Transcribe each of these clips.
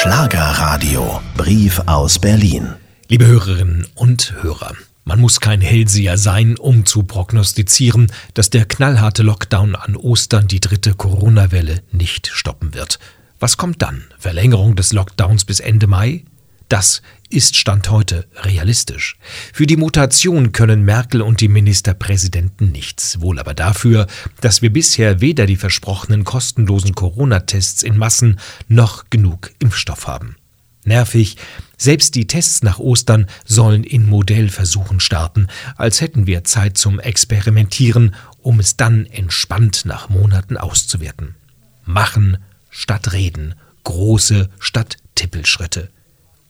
Schlagerradio. Brief aus Berlin. Liebe Hörerinnen und Hörer, man muss kein Hellseher sein, um zu prognostizieren, dass der knallharte Lockdown an Ostern die dritte Corona-Welle nicht stoppen wird. Was kommt dann? Verlängerung des Lockdowns bis Ende Mai? Das ist Stand heute realistisch. Für die Mutation können Merkel und die Ministerpräsidenten nichts, wohl aber dafür, dass wir bisher weder die versprochenen kostenlosen Corona-Tests in Massen noch genug Impfstoff haben. Nervig, selbst die Tests nach Ostern sollen in Modellversuchen starten, als hätten wir Zeit zum Experimentieren, um es dann entspannt nach Monaten auszuwerten. Machen statt reden, große statt Tippelschritte.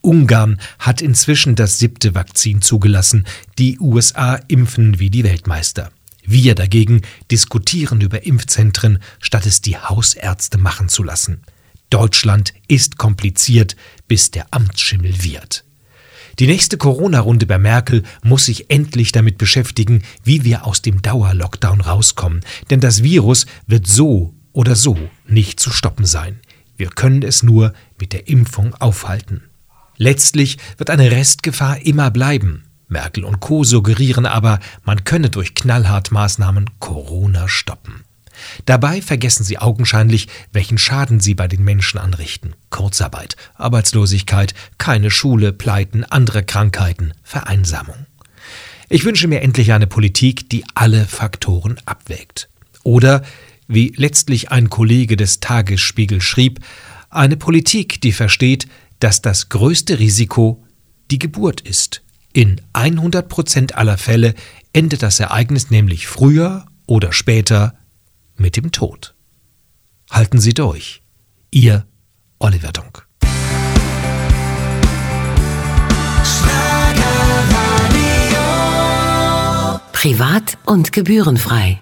Ungarn hat inzwischen das siebte Vakzin zugelassen, die USA impfen wie die Weltmeister. Wir dagegen diskutieren über Impfzentren, statt es die Hausärzte machen zu lassen. Deutschland ist kompliziert, bis der Amtsschimmel wird. Die nächste Corona-Runde bei Merkel muss sich endlich damit beschäftigen, wie wir aus dem Dauerlockdown rauskommen, denn das Virus wird so oder so nicht zu stoppen sein. Wir können es nur mit der Impfung aufhalten. Letztlich wird eine Restgefahr immer bleiben. Merkel und Co. suggerieren aber, man könne durch knallhart Maßnahmen Corona stoppen. Dabei vergessen sie augenscheinlich, welchen Schaden sie bei den Menschen anrichten. Kurzarbeit, Arbeitslosigkeit, keine Schule, Pleiten, andere Krankheiten, Vereinsamung. Ich wünsche mir endlich eine Politik, die alle Faktoren abwägt. Oder, wie letztlich ein Kollege des Tagesspiegel schrieb, eine Politik, die versteht, dass das größte Risiko die Geburt ist. In 100 Prozent aller Fälle endet das Ereignis nämlich früher oder später mit dem Tod. Halten Sie durch. Ihr Oliver Dunk. Privat und gebührenfrei.